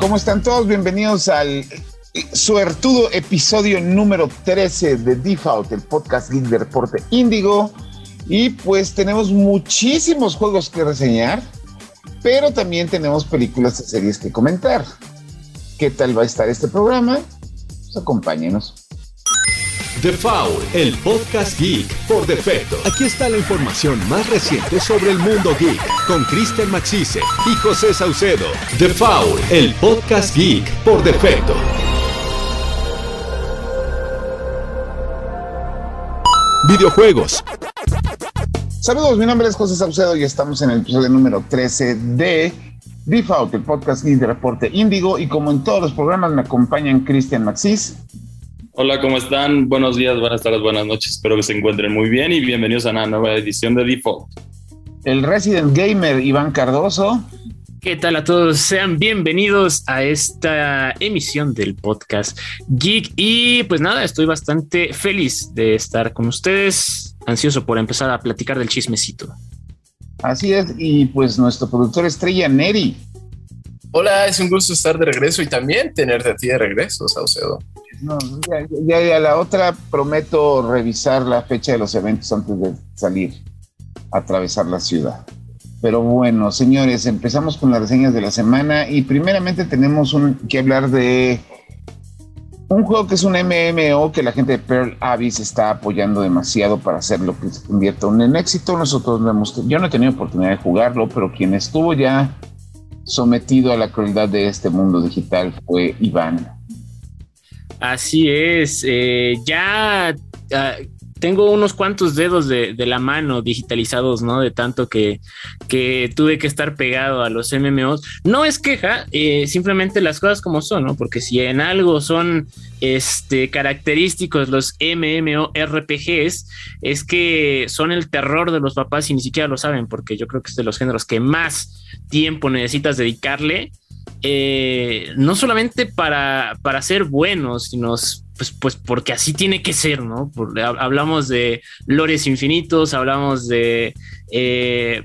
¿Cómo están todos? Bienvenidos al suertudo episodio número 13 de Default, el podcast Geek de Reporte Índigo. Y pues tenemos muchísimos juegos que reseñar, pero también tenemos películas y series que comentar. ¿Qué tal va a estar este programa? Pues acompáñenos. The Foul, el podcast geek por defecto. Aquí está la información más reciente sobre el mundo geek con Kristen Maxise y José Saucedo. The Foul, el podcast geek por defecto. Videojuegos. Saludos, mi nombre es José Saucedo y estamos en el episodio número 13 de Default, el podcast geek de Reporte Índigo. Y como en todos los programas me acompañan Cristian Maxis. Hola, ¿cómo están? Buenos días, buenas tardes, buenas noches. Espero que se encuentren muy bien y bienvenidos a una nueva edición de Default. El Resident Gamer Iván Cardoso. ¿Qué tal a todos? Sean bienvenidos a esta emisión del podcast Geek. Y pues nada, estoy bastante feliz de estar con ustedes, ansioso por empezar a platicar del chismecito. Así es, y pues nuestro productor estrella, Neri. Hola, es un gusto estar de regreso y también tenerte a ti de regreso, Saucedo. No, ya, ya, la otra prometo revisar la fecha de los eventos antes de salir a atravesar la ciudad. Pero bueno, señores, empezamos con las reseñas de la semana y primeramente tenemos un, que hablar de un juego que es un MMO que la gente de Pearl Abyss está apoyando demasiado para hacerlo que se convierta en éxito. Nosotros no hemos, yo no he tenido oportunidad de jugarlo, pero quien estuvo ya sometido a la crueldad de este mundo digital fue Iván. Así es, eh, ya ah, tengo unos cuantos dedos de, la mano digitalizados, ¿no? De tanto que, que, tuve que estar pegado a los MMOs. No es queja, eh, simplemente las cosas como son, ¿no? Porque si en algo son este, característicos los MMORPGs, es que son el terror de los papás y ni siquiera lo saben, porque yo creo que es de los géneros que más tiempo necesitas dedicarle eh, no solamente para, para ser buenos, sino pues, pues porque así tiene que ser, ¿no? hablamos de lores infinitos, hablamos de eh,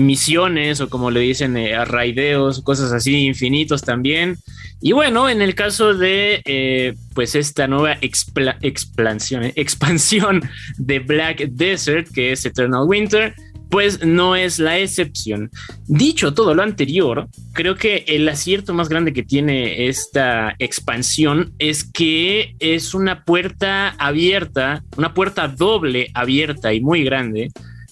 misiones o como le dicen, eh, arraideos, cosas así infinitos también. Y bueno, en el caso de pues esta nueva expansión, expansión de Black Desert, que es Eternal Winter, pues no es la excepción. Dicho todo lo anterior, creo que el acierto más grande que tiene esta expansión es que es una puerta abierta, una puerta doble abierta y muy grande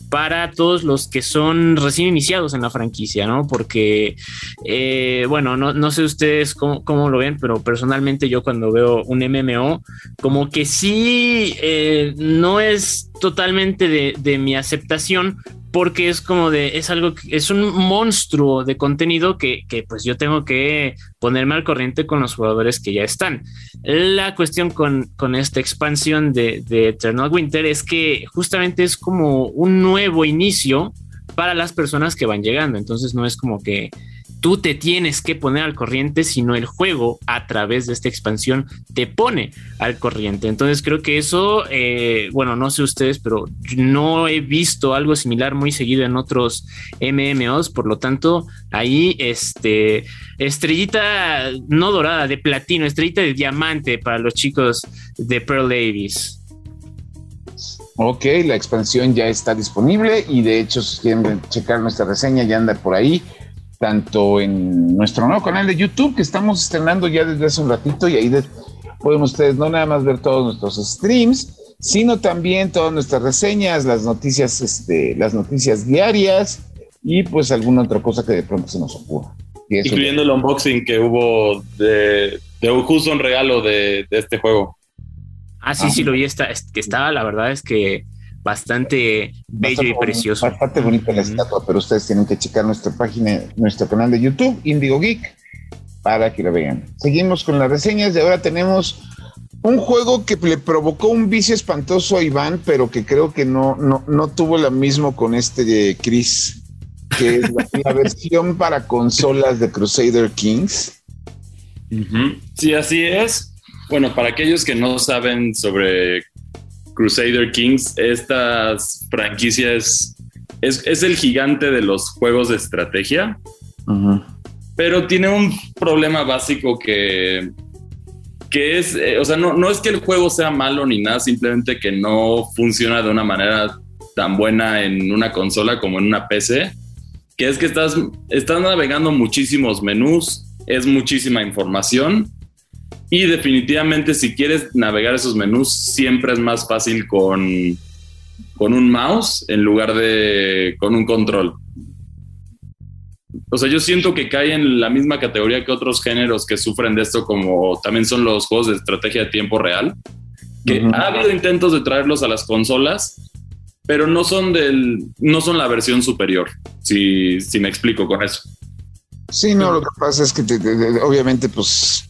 para todos los que son recién iniciados en la franquicia, ¿no? Porque, eh, bueno, no, sé ustedes cómo, lo ven, pero personalmente yo cuando veo un MMO, como que sí, eh, no es totalmente de, de mi aceptación, porque es como de, es algo, es un monstruo de contenido que, pues yo tengo que ponerme al corriente con los jugadores que ya están. La cuestión con, esta expansión de, de Eternal Winter es que justamente es como un nuevo inicio para las personas que van llegando, entonces no es como que tú te tienes que poner al corriente, sino el juego a través de esta expansión te pone al corriente. Entonces creo que eso, eh, bueno, no sé ustedes, pero no he visto algo similar muy seguido en otros MMOs, por lo tanto, ahí este estrellita no dorada, de platino, estrellita de diamante para los chicos de Pearl Davis. Ok, la expansión ya está disponible y de hecho si quieren checar nuestra reseña ya anda por ahí tanto en nuestro nuevo canal de YouTube que estamos estrenando ya desde hace un ratito y ahí pueden ustedes no nada más ver todos nuestros streams, sino también todas nuestras reseñas, las noticias, este, las noticias diarias y pues alguna otra cosa que de pronto se nos ocurra. Incluyendo el unboxing que hubo de, de justo un regalo de, este juego. Ah, sí, sí, lo vi, está, que estaba, la verdad es que bastante bello y precioso. Bastante bonita la estatua, pero ustedes tienen que checar nuestra página, nuestro canal de YouTube, Indigo Geek, para que lo vean. Seguimos con las reseñas y ahora tenemos un juego que le provocó un vicio espantoso a Iván, pero que creo que no, no, no tuvo lo mismo con este de Chris, que es la, versión para consolas de Crusader Kings. Sí, así es. Bueno, para aquellos que no saben sobre Crusader Kings, estas franquicias es, es, el gigante de los juegos de estrategia. pero tiene un problema básico que, que es, eh, o sea, no, no es que el juego sea malo ni nada, simplemente que no funciona de una manera tan buena en una consola como en una PC, que es que estás, estás navegando muchísimos menús, es muchísima información y definitivamente si quieres navegar esos menús siempre es más fácil con, con un mouse en lugar de con un control. O sea, yo siento que cae en la misma categoría que otros géneros que sufren de esto, como también son los juegos de estrategia de tiempo real, que ha habido intentos de traerlos a las consolas, pero no son del, no son la versión superior, si, si me explico con eso. Sí, no, lo que pasa es que obviamente, pues,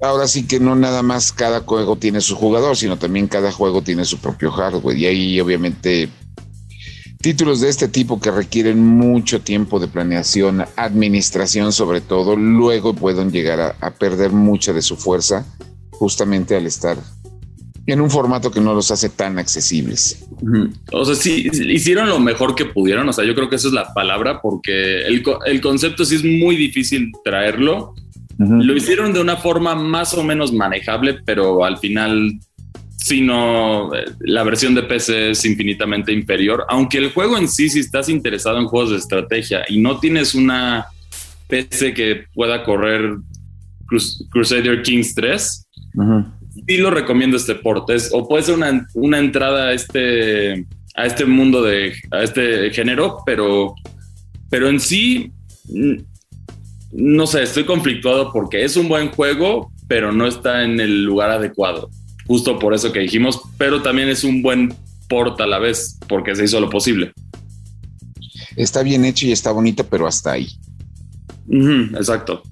ahora sí que no nada más cada juego tiene su jugador, sino también cada juego tiene su propio hardware. Y ahí obviamente títulos de este tipo que requieren mucho tiempo de planeación, administración sobre todo, luego pueden llegar a, perder mucha de su fuerza justamente al estar en un formato que no los hace tan accesibles. O sea, sí, hicieron lo mejor que pudieron, o sea, yo creo que esa es la palabra, porque el, el concepto sí es muy difícil traerlo. Lo hicieron de una forma más o menos manejable, pero al final sino eh, la versión de PC es infinitamente inferior. Aunque el juego en sí, si estás interesado en juegos de estrategia y no tienes una PC que pueda correr Crusader Kings 3, sí lo recomiendo este port. o puede ser una, entrada a este, a este mundo de a este género, pero, pero en sí, no sé, estoy conflictuado porque es un buen juego, pero no está en el lugar adecuado justo por eso que dijimos, pero también es un buen port a la vez, porque se hizo lo posible. Está bien hecho y está bonito, pero hasta ahí. exacto.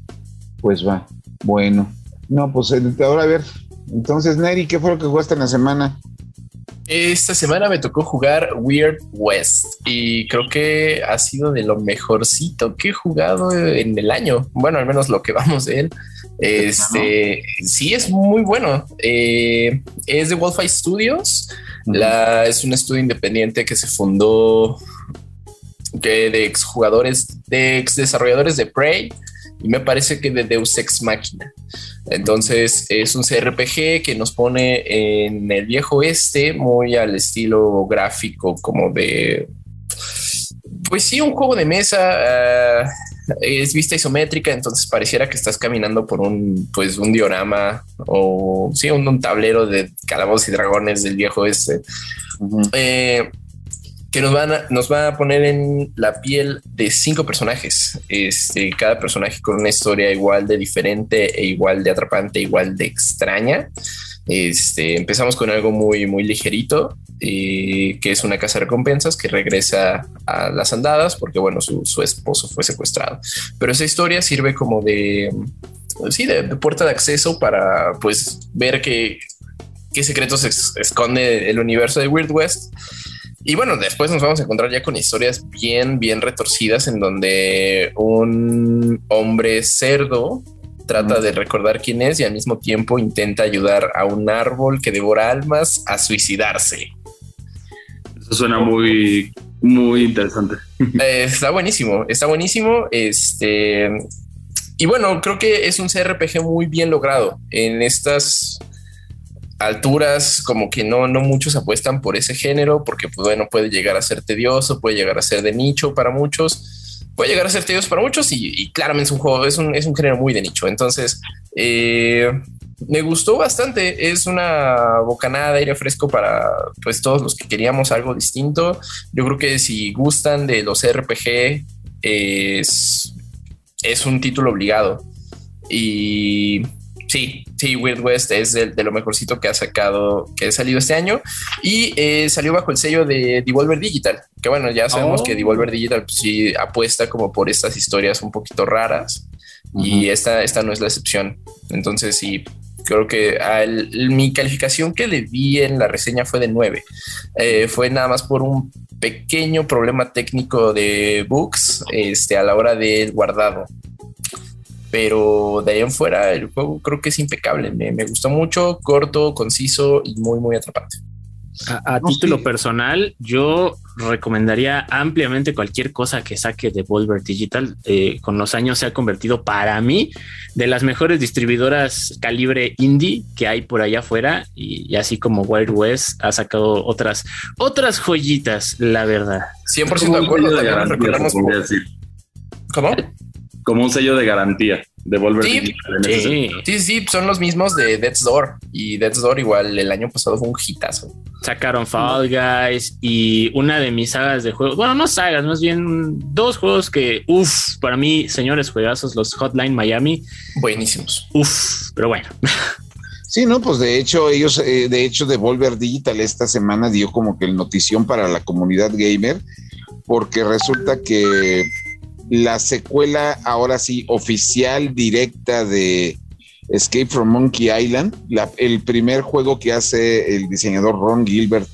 Pues va. Bueno. No, pues eh, ahora a ver. Entonces, Neri, ¿qué fue lo que jugaste en la semana? Esta semana me tocó jugar Weird West y creo que ha sido de lo mejorcito que he jugado en el año. Bueno, al menos lo que vamos de él. Este sí es muy bueno. Eh, es de Wolfeye Studios. La, es un estudio independiente que se fundó que de exjugadores, de ex desarrolladores de Prey y me parece que de Deus Ex Máquina. Entonces es un CRPG que nos pone en el viejo este, muy al estilo gráfico como de pues sí, un juego de mesa ah, es vista isométrica, entonces pareciera que estás caminando por un, pues, un diorama o sí, un, tablero de calabozos y dragones del viejo este. Eh, que nos van a, nos va a poner en la piel de cinco personajes. Este, cada personaje con una historia igual de diferente e igual de atrapante, igual de extraña. Este, empezamos con algo muy, muy ligerito, que es una casa de recompensas que regresa a las andadas porque, bueno, su, esposo fue secuestrado. Pero esa historia sirve como de, sí, de, puerta de acceso para, pues, ver qué, qué secretos esconde el universo de Weird West. Y bueno, después nos vamos a encontrar ya con historias bien, bien retorcidas en donde un hombre cerdo trata de recordar quién es y al mismo tiempo intenta ayudar a un árbol que devora almas a suicidarse. Eso suena muy, muy interesante. Eh, está buenísimo, está buenísimo. Este, y bueno, creo que es un CRPG muy bien logrado en estas alturas, como que no, no muchos apuestan por ese género, porque pues, bueno, puede llegar a ser tedioso, puede llegar a ser de nicho para muchos puede llegar a ser tedioso para muchos y, claramente es un juego, es un, es un género muy de nicho. Entonces, eh, me gustó bastante. Es una bocanada de aire fresco para pues todos los que queríamos algo distinto. Yo creo que si gustan de los RPG, es, es un título obligado. Y Sí, sí, Weird West es de, lo mejorcito que ha sacado, que ha salido este año y eh, salió bajo el sello de Devolver Digital, que bueno, ya sabemos que oh. Devolver Digital pues, sí apuesta como por estas historias un poquito raras y esta, esta no es la excepción. Entonces sí, creo que mi calificación que le di en la reseña fue de 9. Eh, fue nada más por un pequeño problema técnico de bugs este, a la hora del guardado. Pero de ahí en fuera, el juego creo que es impecable. Me, gustó mucho, corto, conciso y muy, muy atrapante. A, título personal, yo recomendaría ampliamente cualquier cosa que saque de Volver Digital. Eh, con los años se ha convertido para mí de las mejores distribuidoras calibre indie que hay por allá afuera y, así como Wild West ha sacado otras otras joyitas, la verdad. 100% de acuerdo. También ¿Cómo? Como un sello de garantía de Volver sí, sí, sí, sí, son los mismos de Death's Door y Death's Door igual el año pasado fue un hitazo. Sacaron Fall Guys y una de mis sagas de juegos, bueno, no sagas, más bien dos juegos que, uff, para mí, señores juegazos, los Hotline Miami. Buenísimos. Uff, pero bueno. Sí, no, pues de hecho, ellos, eh, de hecho, Devolver Digital esta semana dio como que el notición para la comunidad gamer, porque resulta que la secuela ahora sí oficial directa de Escape from Monkey Island, el primer juego que hace el diseñador Ron Gilbert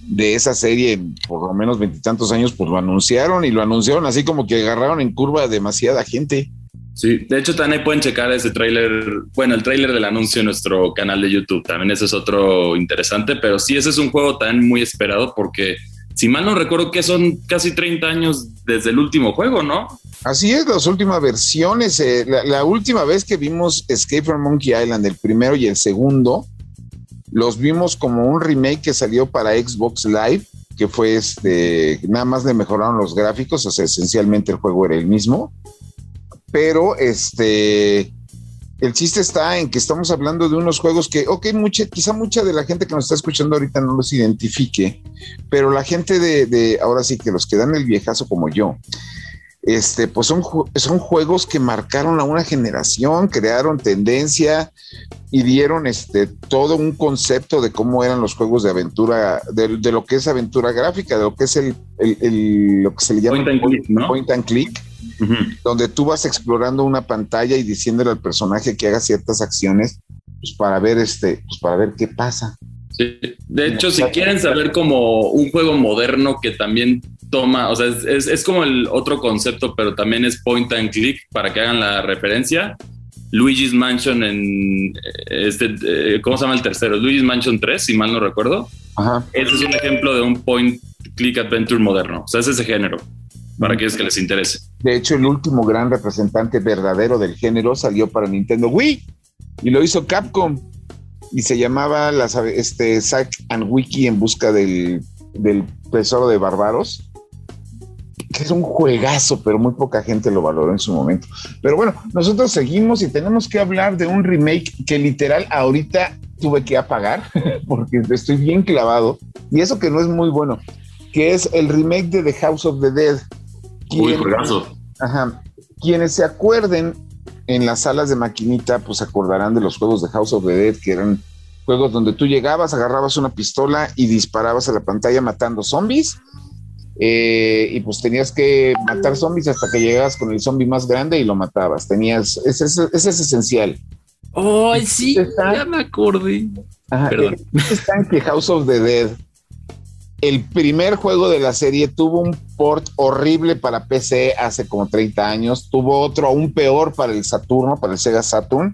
de esa serie por lo menos veintitantos años, pues lo anunciaron y lo anunciaron así como que agarraron en curva demasiada gente. Sí, de hecho también pueden checar ese tráiler, bueno, el tráiler del anuncio en nuestro canal de YouTube, también ese es otro interesante, pero sí, ese es un juego también muy esperado porque si mal no recuerdo que son casi 30 años desde el último juego, ¿no? Así es, las últimas versiones. Eh, la, última vez que vimos Escape from Monkey Island, el primero y el segundo, los vimos como un remake que salió para Xbox Live, que fue este, nada más le mejoraron los gráficos, o sea, esencialmente el juego era el mismo. Pero este, el chiste está en que estamos hablando de unos juegos que, ok, mucha, quizá mucha de la gente que nos está escuchando ahorita no los identifique, pero la gente de, ahora sí que los que dan el viejazo como yo, este, pues son, son juegos que marcaron a una generación, crearon tendencia y dieron este, todo un concepto de cómo eran los juegos de aventura, de, lo que es aventura gráfica, de lo que es el, lo que se le llama point and click donde tú vas explorando una pantalla y diciéndole al personaje que haga ciertas acciones pues, para ver este, pues, para ver qué pasa. Sí. De hecho, si quieren saber como un juego moderno que también toma, o sea, es, como el otro concepto, pero también es point and click para que hagan la referencia. Luigi's Mansion en este, eh, ¿cómo se llama el tercero? Luigi's Mansion 3, si mal no recuerdo. Ajá. Ese es un ejemplo de un point click adventure moderno. O sea, es ese género para aquellos que les interese. De hecho, el último gran representante verdadero del género salió para Nintendo Wii y lo hizo Capcom y se llamaba este, Zack and Wiki en busca del, del tesoro de Barbaros que es un juegazo, pero muy poca gente lo valoró en su momento. Pero bueno, nosotros seguimos y tenemos que hablar de un remake que literal ahorita tuve que apagar porque estoy bien clavado y eso que no es muy bueno, que es el remake de The House of the Dead. Ajá. Quienes se acuerden en las salas de maquinita, pues acordarán de los juegos de House of the Dead, que eran juegos donde tú llegabas, agarrabas una pistola y disparabas a la pantalla matando zombies. Eh, y pues tenías que matar zombies hasta que llegabas con el zombie más grande y lo matabas. Tenías, ese, es esencial. Oh, sí, ya me acordé. Ajá, Perdón. Están que House of the Dead el primer juego de la serie tuvo un port horrible para PC hace como 30 años, tuvo otro aún peor para el Saturno, para el Sega Saturn,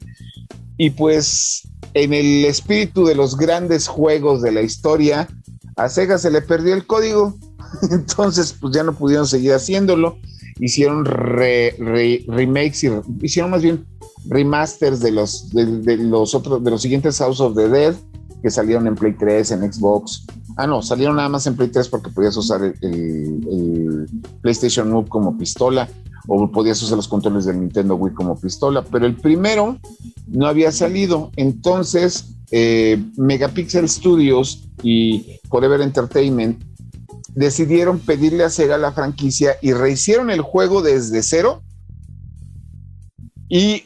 y pues en el espíritu de los grandes juegos de la historia, a Sega se le perdió el código, entonces pues ya no pudieron seguir haciéndolo, hicieron remakes y hicieron más bien remasters de los, de los otros, de los siguientes House of the Dead que salieron en Play 3, en Xbox, Ah, no, salieron nada más en Play 3 porque podías usar el, PlayStation Move como pistola o podías usar los controles del Nintendo Wii como pistola, pero el primero no había salido. Entonces, eh, Megapixel Studios y Forever Entertainment decidieron pedirle a Sega la franquicia y rehicieron el juego desde cero. Y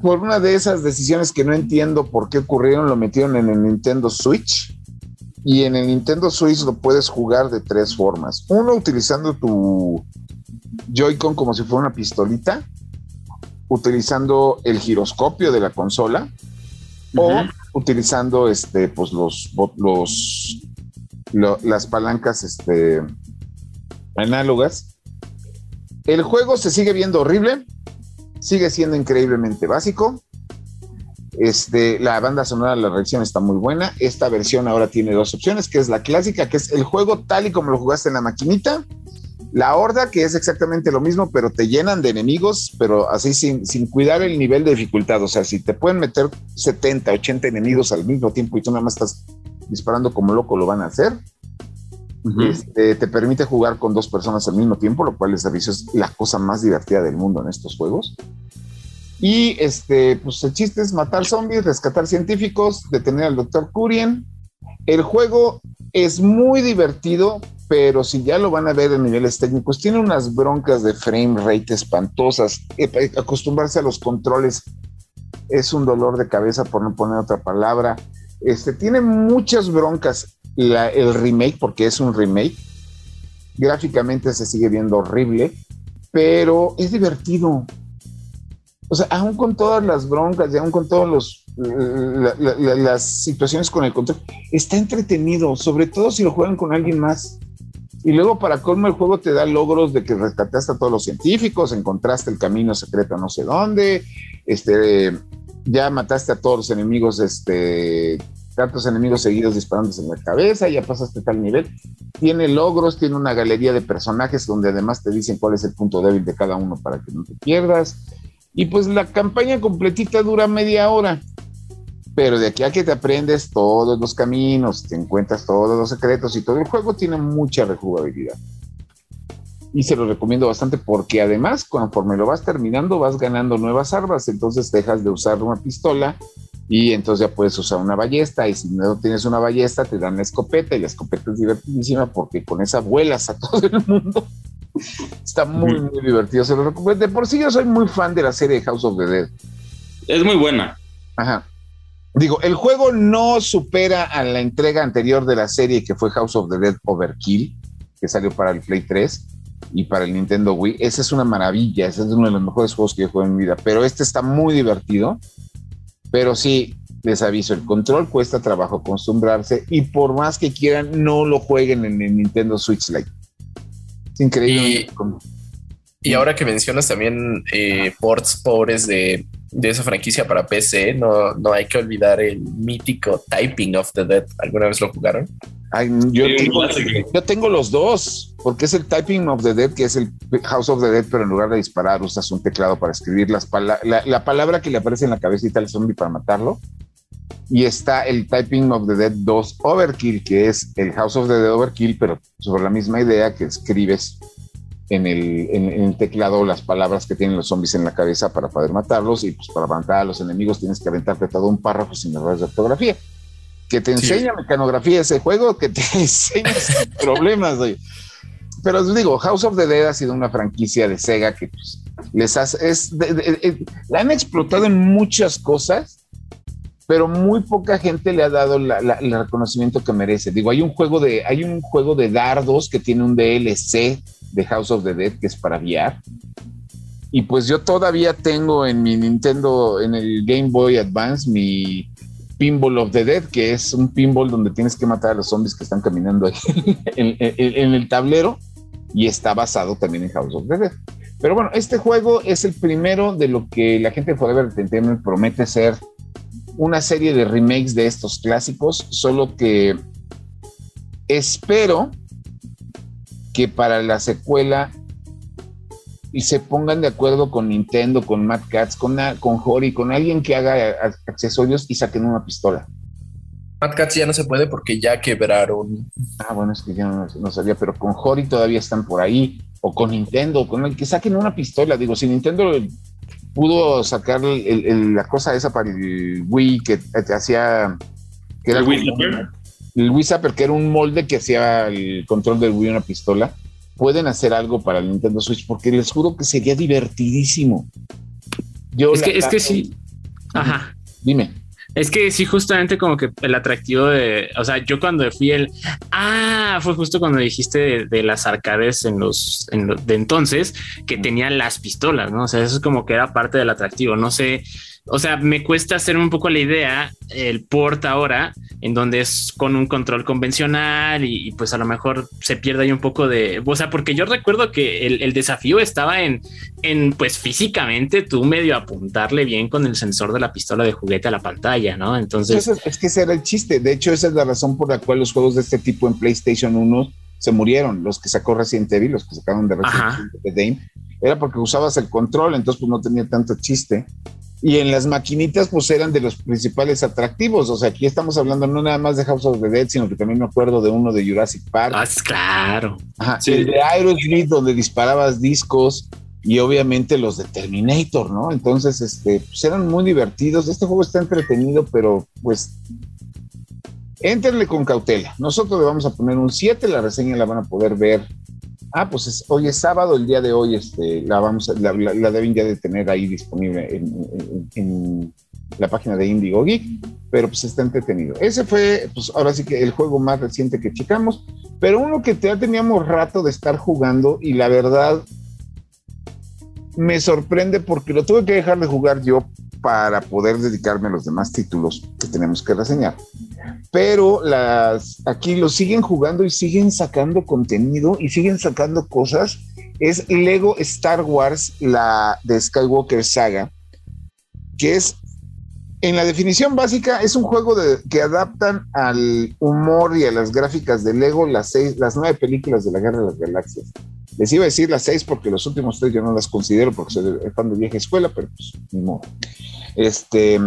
por una de esas decisiones que no entiendo por qué ocurrieron, lo metieron en el Nintendo Switch y en el Nintendo Switch lo puedes jugar de tres formas. Uno, utilizando tu Joy-Con como si fuera una pistolita, utilizando el giroscopio de la consola, o utilizando este, pues los, los las palancas este, análogas. El juego se sigue viendo horrible, sigue siendo increíblemente básico, Este, la banda sonora, la reacción está muy buena. Esta versión ahora tiene dos opciones, que es la clásica, que es el juego tal y como lo jugaste en la maquinita. La horda, que es exactamente lo mismo, pero te llenan de enemigos, pero así sin, sin cuidar el nivel de dificultad. O sea, si te pueden meter 70, 80 enemigos al mismo tiempo y tú nada más estás disparando como loco, lo van a hacer. este, te permite jugar con dos personas al mismo tiempo, lo cual les aviso es la cosa más divertida del mundo en estos juegos. Y este, pues el chiste es matar zombies, rescatar científicos, detener al doctor Curien. El juego es muy divertido, pero si ya lo van a ver en niveles técnicos, tiene unas broncas de frame rate espantosas. Eh, acostumbrarse a los controles es un dolor de cabeza, por no poner otra palabra. Este, tiene muchas broncas el remake, porque es un remake. Gráficamente se sigue viendo horrible, pero es divertido. O sea, aún con todas las broncas y aún con todas los las situaciones con el control, está entretenido, sobre todo si lo juegan con alguien más. Y luego, para colmo, el juego te da logros de que rescataste a todos los científicos, encontraste el camino secreto no sé dónde, este, ya mataste a todos los enemigos, este, tantos enemigos seguidos disparándose en la cabeza, ya pasaste tal nivel. Tiene logros, tiene una galería de personajes donde además te dicen cuál es el punto débil de cada uno para que no te pierdas. Y pues la campaña completita dura media hora. Pero de aquí a que te aprendes todos los caminos, te encuentras todos los secretos y todo el juego tiene mucha rejugabilidad. Y se lo recomiendo bastante porque además, conforme lo vas terminando, vas ganando nuevas armas. Entonces dejas de usar una pistola y entonces ya puedes usar una ballesta. Y si no tienes una ballesta, te dan la escopeta. Y la escopeta es divertidísima porque con esa vuelas a todo el mundo. Está muy, muy divertido. Se lo recomiendo. De por sí, yo soy muy fan de la serie House of the Dead. Es muy buena. Ajá. Digo, el juego no supera a la entrega anterior de la serie que fue House of the Dead Overkill, que salió para el Play 3 y para el Nintendo Wii. Esa es una maravilla, ese es uno de los mejores juegos que yo juego en mi vida, pero este está muy divertido. Pero sí, les aviso, el control cuesta trabajo acostumbrarse y por más que quieran, no lo jueguen en el Nintendo Switch Lite. Es increíble. Y, ahora que mencionas también eh, ports pobres de de esa franquicia para PC, no, no hay que olvidar el mítico Typing of the Dead. ¿Alguna vez lo jugaron? yo, tengo, los dos, porque es el Typing of the Dead, que es el House of the Dead, pero en lugar de disparar usas un teclado para escribir las la, palabra que le aparece en la cabecita al zombie para matarlo. Y está el Typing of the Dead 2 Overkill, que es el House of the Dead Overkill, pero sobre la misma idea que escribes en el, teclado las palabras que tienen los zombies en la cabeza para poder matarlos y pues para matar a los enemigos tienes que aventarte todo un párrafo sin errores de ortografía. Que te enseña mecanografía ese juego, que te enseña problemas, Pero os digo, House of the Dead ha sido una franquicia de Sega que pues, les hace, es la han explotado en muchas cosas, pero muy poca gente le ha dado el reconocimiento que merece. Digo, hay un juego de, hay un juego de dardos que tiene un DLC de House of the Dead, que es para VR. Y pues yo todavía tengo en mi Nintendo, en el Game Boy Advance, mi Pinball of the Dead, que es un pinball donde tienes que matar a los zombies que están caminando ahí en, el tablero y está basado también en House of the Dead. Pero bueno, este juego es el primero de lo que la gente de Forever Entertainment promete ser una serie de remakes de estos clásicos, solo que espero que para la secuela y se pongan de acuerdo con Nintendo, con Mad Cats, con, con Hori, con alguien que haga accesorios y saquen una pistola. Mad Cats ya no se puede porque ya quebraron. Ah, bueno, es que ya no, sabía, pero con Hori todavía están por ahí, o con Nintendo, con el que saquen una pistola. Digo, si Nintendo pudo sacar la cosa esa para el Wii que te hacía. Que era ¿El Wii el Wii Zapper, que era un molde que hacía el control del Wii una pistola, pueden hacer algo para el Nintendo Switch, porque les juro que sería divertidísimo. Yo es, que, es que sí. Ajá. Dime. Es que sí, justamente como que el atractivo de, o sea, yo cuando fui el, ah, fue justo cuando dijiste de, las arcades en los, en de entonces, que tenían las pistolas, ¿no? O sea, eso es como que era parte del atractivo. No sé, o sea, me cuesta hacer un poco la idea, el port ahora, en donde es con un control convencional y, pues a lo mejor se pierde ahí un poco de, o sea, porque yo recuerdo que el, desafío estaba en, en, pues físicamente tú medio apuntarle bien con el sensor de la pistola de juguete a la pantalla, ¿no? Entonces... Es, que ese era el chiste, de hecho esa es la razón por la cual los juegos de este tipo en PlayStation 1 se murieron, los que sacó Resident Evil, los que sacaron de Resident Evil, era porque usabas el control, entonces pues no tenía tanto chiste y en las maquinitas pues eran de los principales atractivos. O sea, aquí estamos hablando no nada más de House of the Dead, sino que también me acuerdo de uno de Jurassic Park. Ah, claro. Ajá, el de Aerosmith donde disparabas discos y obviamente los de Terminator, ¿no? Entonces, este, pues eran muy divertidos. Este juego está entretenido, pero pues éntrenle con cautela. Nosotros le vamos a poner un 7, la reseña la van a poder ver Ah, pues hoy es sábado, el día de hoy este, la, vamos la, deben ya de tener ahí disponible en, la página de Indigo Geek, pero pues está entretenido. Ese fue, pues ahora sí que el juego más reciente que checamos, pero uno que ya teníamos rato de estar jugando y la verdad me sorprende porque lo tuve que dejar de jugar yo para poder dedicarme a los demás títulos que tenemos que reseñar. Pero las aquí lo siguen jugando y siguen sacando contenido y siguen sacando cosas. Es Lego Star Wars, la de Skywalker Saga, que es en la definición básica es un juego que adaptan al humor y a las gráficas de Lego las seis, las nueve películas de la Guerra de las Galaxias. Les iba a decir las seis porque los últimos tres yo no las considero porque soy fan de vieja escuela, pero pues ni modo. Este,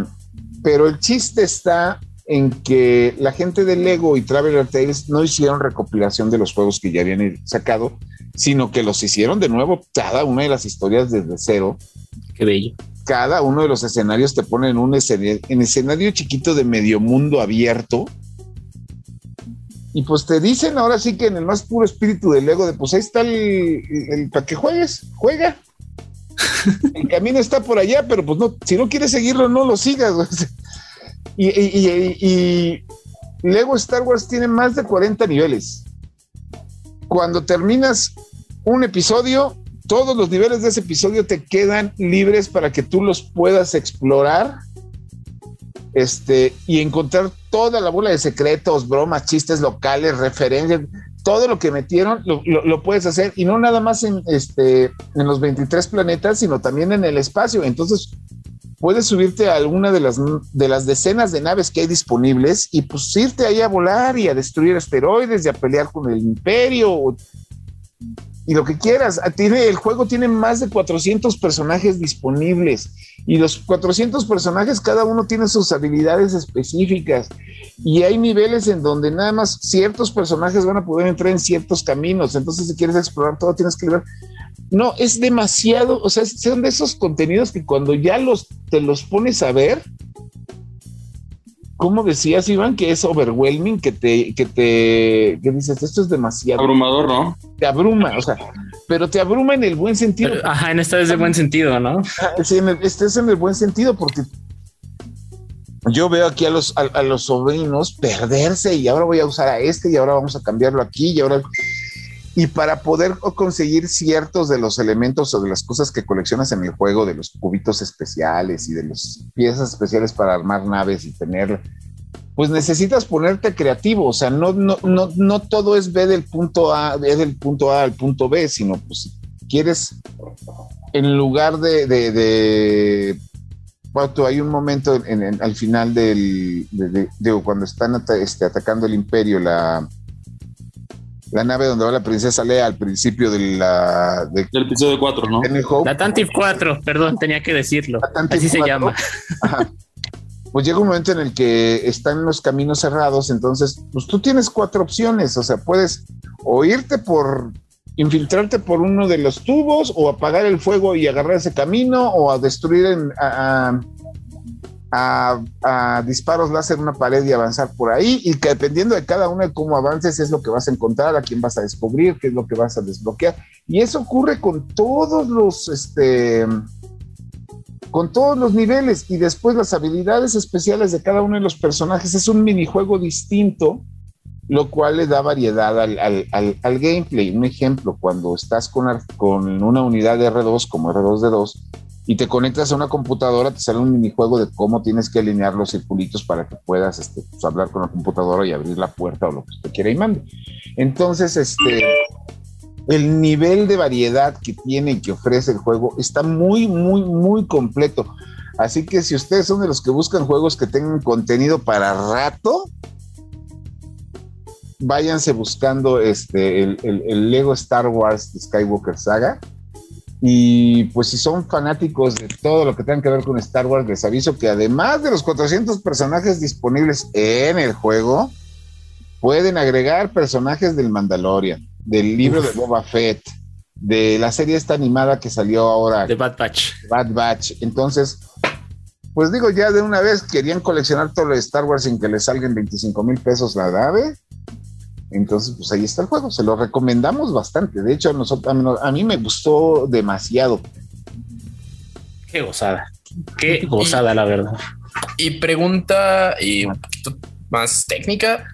pero el chiste está en que la gente de Lego y Traveler Tales no hicieron recopilación de los juegos que ya habían sacado, sino que los hicieron de nuevo cada una de las historias desde cero. Qué bello. Cada uno de los escenarios te pone en un escenario, en escenario chiquito de medio mundo abierto. Y pues te dicen ahora sí que en el más puro espíritu de Lego, de pues ahí está el, el para que juegues, juega el camino está por allá, pero pues no, si no quieres seguirlo, no lo sigas. Y, y, Lego Star Wars tiene más de 40 niveles. Cuando terminas un episodio, todos los niveles de ese episodio te quedan libres para que tú los puedas explorar este, y encontrar toda la bola de secretos, bromas, chistes locales, referencias todo lo que metieron lo, puedes hacer y no nada más en, este, en los 23 planetas, sino también en el espacio. Entonces, puedes subirte a alguna de las, de las decenas de naves que hay disponibles y pues irte ahí a volar y a destruir asteroides y a pelear con el imperio y lo que quieras. Ah, tiene, el juego tiene más de 400 personajes disponibles y los 400 personajes, cada uno tiene sus habilidades específicas y hay niveles en donde nada más ciertos personajes van a poder entrar en ciertos caminos. Entonces, si quieres explorar todo, tienes que ver. No, es demasiado, o sea, son de esos contenidos que cuando ya los te los pones a ver, ¿cómo decías, Iván, que es overwhelming, que te, que te, que dices, esto es demasiado. Abrumador, ¿no? Te abruma, o sea, pero te abruma en el buen sentido. ajá, en esta es de buen sentido, ¿no? Sí, en este es en el buen sentido, porque yo veo aquí a los, a, los sobrinos perderse y ahora voy a usar a este y ahora vamos a cambiarlo aquí y ahora... Y para poder conseguir ciertos de los elementos o de las cosas que coleccionas en el juego, de los cubitos especiales y de las piezas especiales para armar naves y tener, pues necesitas ponerte creativo. O sea, no, no, no, no todo es B del punto A, B del punto A al punto B, sino pues quieres, en lugar de, de hay un momento en, al final del, de, cuando están este, atacando el imperio, la, la nave donde va la princesa Lea al principio de la, del episodio 4, ¿no? la Tantif 4, perdón, tenía que decirlo. Así se llama. Pues llega un momento en el que están los caminos cerrados, entonces, pues tú tienes cuatro opciones, o sea, puedes o irte por infiltrarte por uno de los tubos o apagar el fuego y agarrar ese camino o a destruir a, disparos láser una pared y avanzar por ahí y que dependiendo de cada uno de cómo avances es lo que vas a encontrar, a quién vas a descubrir, qué es lo que vas a desbloquear y eso ocurre con todos los este con todos los niveles y después las habilidades especiales de cada uno de los personajes es un minijuego distinto lo cual le da variedad al, al, gameplay. Un ejemplo, cuando estás con, con, una unidad de R2 como R2D2, y te conectas a una computadora, te sale un minijuego de cómo tienes que alinear los circulitos para que puedas este, pues, hablar con la computadora y abrir la puerta o lo que usted quiera y mande. Entonces, este, el nivel de variedad que tiene y que ofrece el juego está muy, muy, muy completo. Así que si ustedes son de los que buscan juegos que tengan contenido para rato, váyanse buscando este, el, el Lego Star Wars Skywalker Saga y pues si son fanáticos de todo lo que tenga que ver con Star Wars, les aviso que además de los 400 personajes disponibles en el juego, pueden agregar personajes del Mandalorian, del libro de Boba Fett, de la serie esta animada que salió ahora. De Bad Batch. Bad Batch. Entonces, pues digo, ya de una vez querían coleccionar todo lo de Star Wars sin que les salgan 25 mil pesos la nave entonces, pues ahí está el juego, se lo recomendamos bastante. De hecho, a, nosotros, a mí me gustó demasiado. Qué gozada, qué gozada, la verdad. Y pregunta y un poquito más técnica.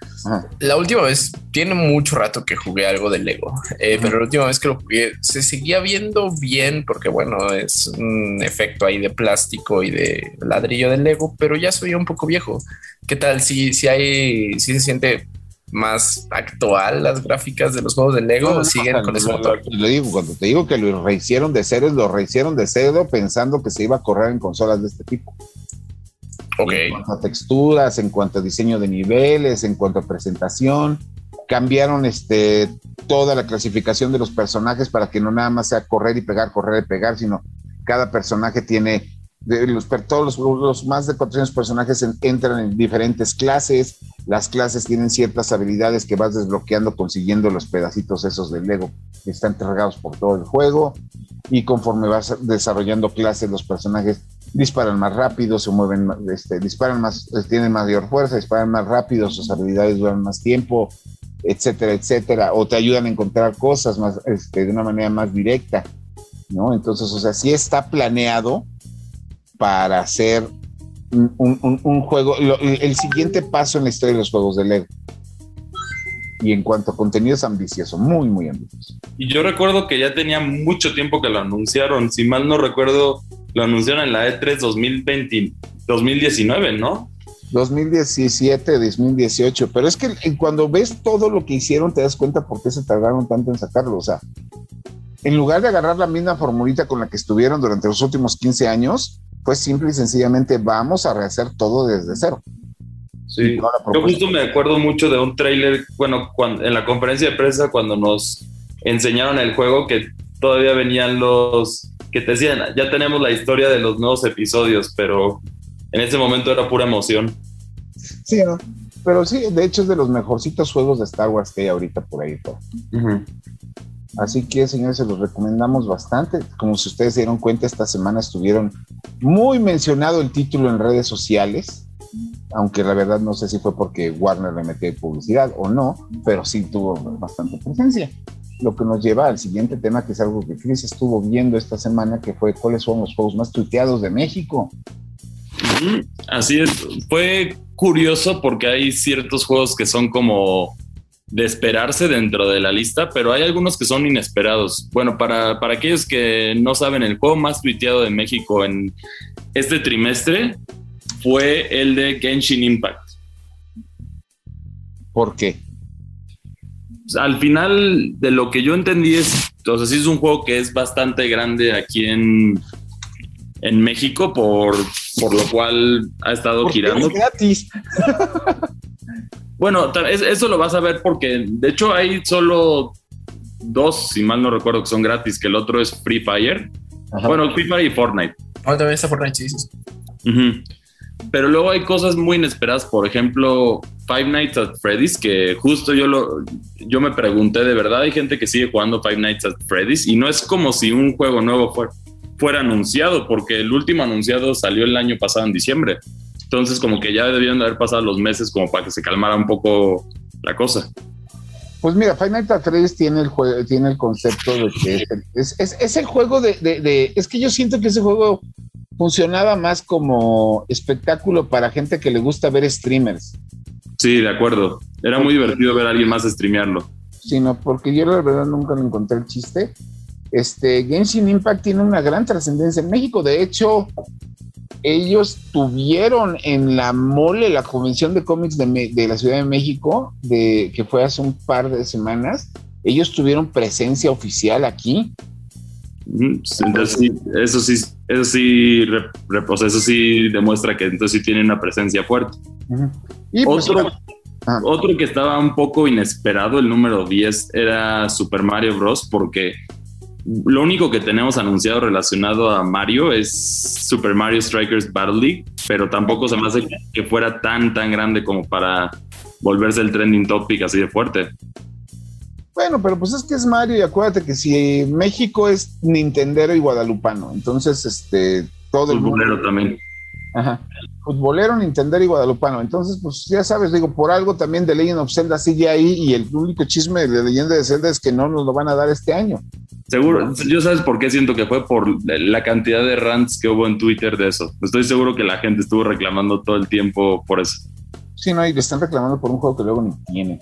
La última vez, tiene mucho rato que jugué algo de Lego, eh, pero la última vez que lo jugué se seguía viendo bien porque, bueno, es un efecto ahí de plástico y de ladrillo de Lego, pero ya soy un poco viejo. ¿Qué tal si, si hay, si se siente más actual las gráficas de los juegos de Lego siguen con ese motor. digo, cuando te digo que lo rehicieron de cero, lo rehicieron de cero pensando que se iba a correr en consolas de este tipo. En cuanto a texturas, en cuanto a diseño de niveles, en cuanto a presentación, cambiaron este toda la clasificación de los personajes para que no nada más sea correr y pegar, correr y pegar, sino cada personaje tiene de los, todos los, más de 400 personajes entran en diferentes clases. Las clases tienen ciertas habilidades que vas desbloqueando consiguiendo los pedacitos esos del Lego que están regados por todo el juego. Y conforme vas desarrollando clases, los personajes disparan más rápido, se mueven, este, disparan más, tienen mayor fuerza, disparan más rápido, sus habilidades duran más tiempo, etcétera, etcétera. O te ayudan a encontrar cosas más, este, de una manera más directa. ¿no? Entonces, o sea, sí está planeado para hacer un, juego, el siguiente paso en la historia de los juegos de Lego. Y en cuanto a contenido es ambicioso, muy, muy ambicioso. Y yo recuerdo que ya tenía mucho tiempo que lo anunciaron. Si mal no recuerdo, lo anunciaron en la E3 2020, 2019, ¿no? 2017, 2018, pero es que cuando ves todo lo que hicieron te das cuenta por qué se tardaron tanto en sacarlo. O sea, en lugar de agarrar la misma formulita con la que estuvieron durante los últimos 15 años, pues simple y sencillamente vamos a rehacer todo desde cero. Sí, yo justo me acuerdo mucho de un tráiler, bueno, cuando, en la conferencia de prensa cuando nos enseñaron el juego que todavía venían los que te decían, ya tenemos la historia de los nuevos episodios, pero en ese momento era pura emoción. Sí, pero sí, de hecho es de los mejorcitos juegos de Star Wars que hay ahorita por ahí. Todo. Así que, señores, se los recomendamos bastante. Como si ustedes se dieron cuenta, esta semana estuvieron muy mencionado el título en redes sociales, aunque la verdad no sé si fue porque Warner le metió publicidad o no, pero sí tuvo bastante presencia. Lo que nos lleva al siguiente tema, que es algo que Chris estuvo viendo esta semana, que fue cuáles son los juegos más tuiteados de México. Así es, fue curioso porque hay ciertos juegos que son como de esperarse dentro de la lista, pero hay algunos que son inesperados. Bueno, para, para aquellos que no saben, el juego más tuiteado de México en este trimestre fue el de Genshin Impact. ¿Por qué? Al final, de lo que yo entendí es, o sea, sí es un juego que es bastante grande aquí en, en México, por, por lo cual ha estado girando. Es gratis. Bueno, eso lo vas a ver porque de hecho hay solo dos, si mal no recuerdo, que son gratis, que el otro es Free Fire. Bueno, Free Fire y Fortnite. Ah, también está Fortnite, sí, sí. Pero luego hay cosas muy inesperadas, por ejemplo, Five Nights at Freddy's, que justo yo lo yo me pregunté, de verdad hay gente que sigue jugando Five Nights at Freddy's y no es como si un juego nuevo fuera, fuera anunciado, porque el último anunciado salió el año pasado en diciembre. Entonces, como que ya debían de haber pasado los meses como para que se calmara un poco la cosa. Pues mira, Final Fantasy tiene el juego, tiene el concepto de que es, el juego de, Es que yo siento que ese juego funcionaba más como espectáculo para gente que le gusta ver streamers. Sí, de acuerdo. Era muy divertido ver a alguien más streamearlo. Sí, no, porque yo la verdad nunca le encontré el chiste. este, Genshin Impact tiene una gran trascendencia en México. De hecho, ellos tuvieron en la mole, la convención de cómics de, la Ciudad de México, de, que fue hace un par de semanas, ellos tuvieron presencia oficial aquí. Entonces, sí, eso sí, eso sí, eso sí demuestra que entonces sí tienen una presencia fuerte. y pues, otro, ah. otro que estaba un poco inesperado, el número 10, era Super Mario Bros. porque lo único que tenemos anunciado relacionado a Mario es Super Mario Strikers Battle League, pero tampoco se me hace que fuera tan, tan grande como para volverse el trending topic así de fuerte. Bueno, pero pues es que es Mario y acuérdate que si México es Nintendero y Guadalupano, entonces este todo el mundo, también. Ajá. Futbolero, Nintendo y Guadalupano. Entonces, pues ya sabes, digo, por algo también de Legend of Zelda sigue ahí y el único chisme de Leyenda de Zelda es que no nos lo van a dar este año. Seguro, yo sabes por qué siento que fue por la cantidad de rants que hubo en Twitter de eso. Estoy seguro que la gente estuvo reclamando todo el tiempo por eso. Sí, no, y le están reclamando por un juego que luego ni tiene.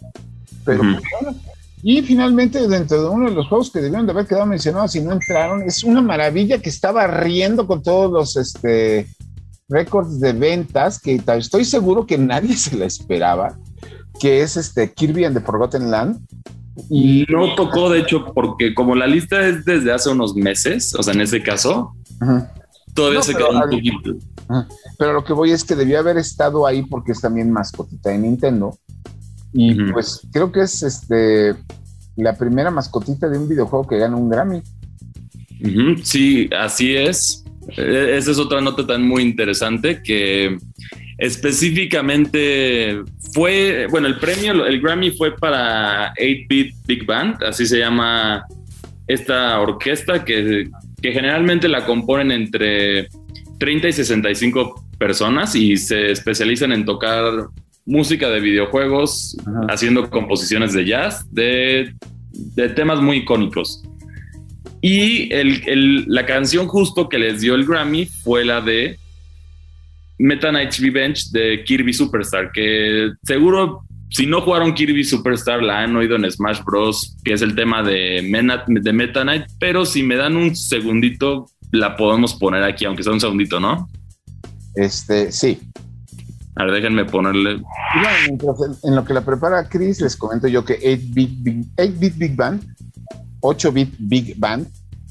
Pero pues, y finalmente, dentro de uno de los juegos que debieron de haber quedado mencionados y no entraron, es una maravilla que estaba riendo con todos los este, récords de ventas que estoy seguro que nadie se la esperaba, que es este Kirby and the Forgotten Land. Y no tocó, de hecho, porque como la lista es desde hace unos meses, o sea, en ese caso, todavía se quedó un poquito. Pero lo que voy es que debió haber estado ahí porque es también mascotita de Nintendo. Y pues creo que es este la primera mascotita de un videojuego que gana un Grammy. Sí, así es. E, esa es otra nota tan muy interesante que específicamente fue, bueno, el premio, el Grammy fue para 8-Bit Big Band, así se llama esta orquesta que, que generalmente la componen entre 30 y 65 personas y se especializan en tocar música de videojuegos, haciendo composiciones de jazz, de, de temas muy icónicos. Y el, la canción justo que les dio el Grammy fue la de Meta Knight's Revenge de Kirby Superstar, que seguro si no jugaron Kirby Superstar la han oído en Smash Bros, que es el tema de, de Meta Knight, pero si me dan un segundito, la podemos poner aquí, aunque sea un segundito, ¿no? Este, sí. A ver, déjenme ponerle. en lo que la prepara Chris, les comento yo que 8-Bit Big Band 8-Bit Big Band.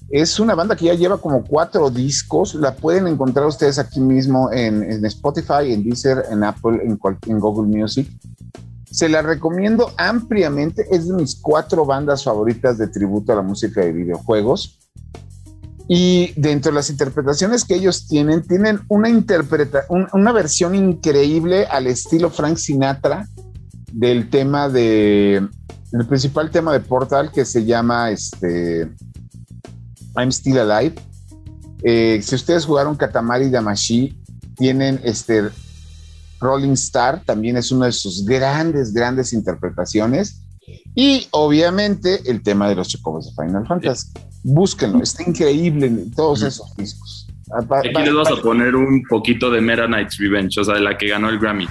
Es una banda que ya lleva como cuatro discos. La pueden encontrar ustedes aquí mismo en, Spotify, en Deezer, en Apple, en, Google Music. Se la recomiendo ampliamente. Es de mis cuatro bandas favoritas de tributo a la música de videojuegos. Y dentro de las interpretaciones que ellos tienen, tienen una, interpreta una versión increíble al estilo Frank Sinatra del tema de el principal tema de Portal que se llama este, I'm Still Alive. Eh, si ustedes jugaron Katamari Damashi, tienen este Rolling Star, también es una de sus grandes, grandes interpretaciones. Y obviamente el tema de los chocobos de Final Fantasy. Búsquenlo, está increíble en todos esos discos. Aquí les vamos a poner un poquito de Meta Knight's Revenge, o sea, de la que ganó el Grammy.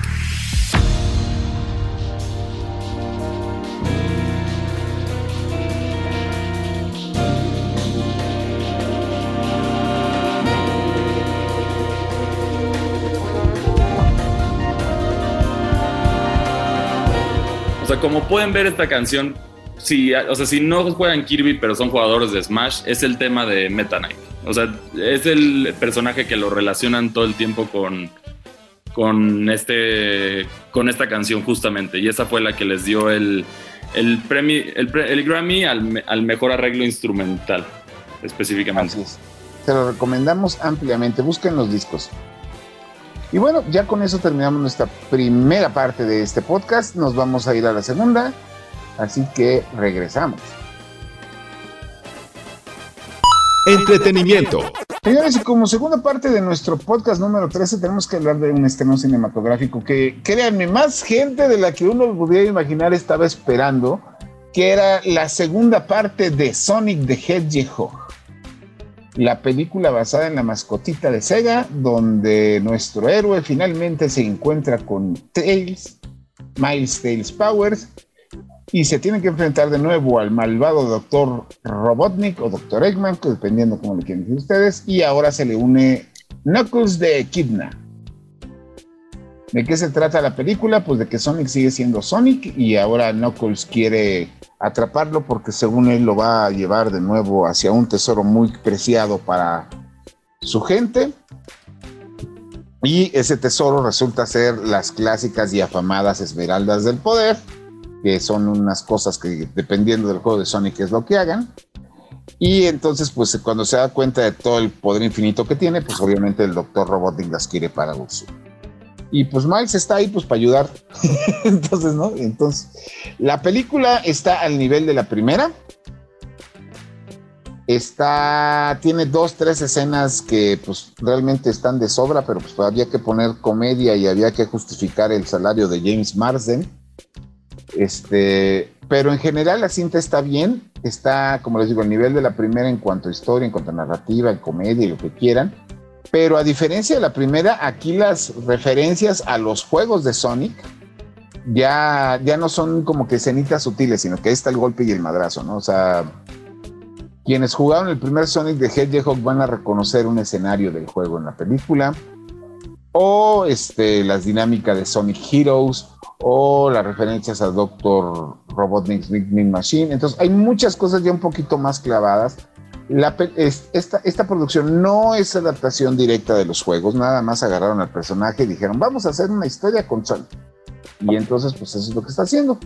Como pueden ver esta canción, si, o sea, si no juegan Kirby pero son jugadores de Smash, es el tema de Meta Knight. O sea, es el personaje que lo relacionan todo el tiempo con, con, este, con esta canción justamente. Y esa fue la que les dio el, el, premio, el, Grammy al, al, mejor arreglo instrumental, específicamente. Se lo recomendamos ampliamente. Busquen los discos. Y bueno, ya con eso terminamos nuestra primera parte de este podcast. Nos vamos a ir a la segunda. Así que regresamos. Entretenimiento. Señores, y como segunda parte de nuestro podcast número 13, tenemos que hablar de un estreno cinematográfico que, créanme, más gente de la que uno pudiera imaginar estaba esperando, que era la segunda parte de Sonic the Hedgehog la película basada en la mascotita de Sega, donde nuestro héroe finalmente se encuentra con Tails, Miles Tails Powers, y se tiene que enfrentar de nuevo al malvado Doctor Robotnik o Doctor Eggman, dependiendo cómo le quieren decir ustedes, y ahora se le une Knuckles de Echidna. ¿De qué se trata la película? Pues de que Sonic sigue siendo Sonic y ahora Knuckles quiere atraparlo porque según él lo va a llevar de nuevo hacia un tesoro muy preciado para su gente. Y ese tesoro resulta ser las clásicas y afamadas esmeraldas del poder, que son unas cosas que dependiendo del juego de Sonic es lo que hagan. Y entonces, pues cuando se da cuenta de todo el poder infinito que tiene, pues obviamente el Doctor Robotnik las quiere para uso. Y pues Miles está ahí pues para ayudar. entonces, ¿no? Entonces, la película está al nivel de la primera. Está, tiene dos, tres escenas que pues realmente están de sobra, pero pues había que poner comedia y había que justificar el salario de James Marsden. Este, pero en general la cinta está bien, está, como les digo, al nivel de la primera en cuanto a historia, en cuanto a narrativa, en comedia y lo que quieran pero a diferencia de la primera, aquí las referencias a los juegos de Sonic ya, ya no son como que escenitas sutiles, sino que ahí está el golpe y el madrazo, ¿no? O sea, quienes jugaron el primer Sonic de Hedgehog van a reconocer un escenario del juego en la película, o este, las dinámicas de Sonic Heroes, o las referencias a Doctor Robotnik's Big Machine. Entonces, hay muchas cosas ya un poquito más clavadas esta, esta producción no es adaptación directa de los juegos, nada más agarraron al personaje y dijeron, vamos a hacer una historia con Sonic. Y entonces, pues eso es lo que está haciendo.